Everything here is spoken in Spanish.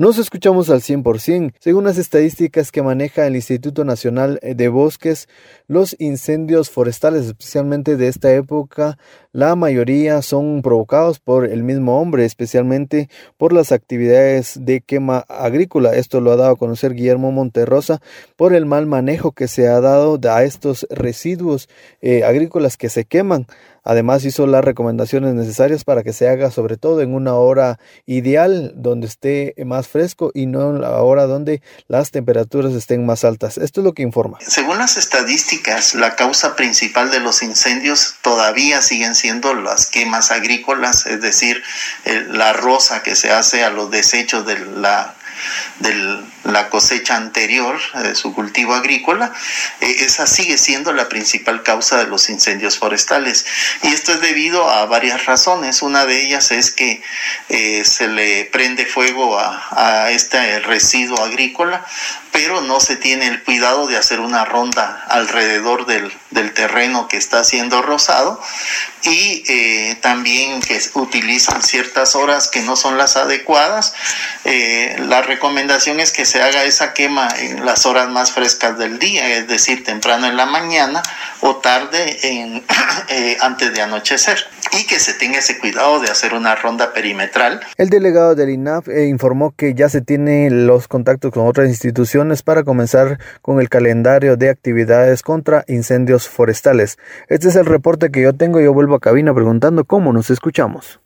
Nos escuchamos al 100%. Según las estadísticas que maneja el Instituto Nacional de Bosques, los incendios forestales, especialmente de esta época, la mayoría son provocados por el mismo hombre, especialmente por las actividades de quema agrícola. Esto lo ha dado a conocer Guillermo Monterrosa por el mal manejo que se ha dado a estos residuos eh, agrícolas que se queman. Además hizo las recomendaciones necesarias para que se haga sobre todo en una hora ideal donde esté más fresco y no en la hora donde las temperaturas estén más altas. Esto es lo que informa. Según las estadísticas, la causa principal de los incendios todavía siguen siendo las quemas agrícolas, es decir, la rosa que se hace a los desechos de la de la cosecha anterior de su cultivo agrícola, eh, esa sigue siendo la principal causa de los incendios forestales. Y esto es debido a varias razones. Una de ellas es que eh, se le prende fuego a, a este residuo agrícola, pero no se tiene el cuidado de hacer una ronda alrededor del, del terreno que está siendo rosado y eh, también que utilizan ciertas horas que no son las adecuadas. Eh, la recomendación es que se haga esa quema en las horas más frescas del día, es decir, temprano en la mañana o tarde en, eh, antes de anochecer y que se tenga ese cuidado de hacer una ronda perimetral. El delegado del INAF informó que ya se tiene los contactos con otras instituciones para comenzar con el calendario de actividades contra incendios forestales. Este es el reporte que yo tengo yo vuelvo a cabina preguntando cómo nos escuchamos.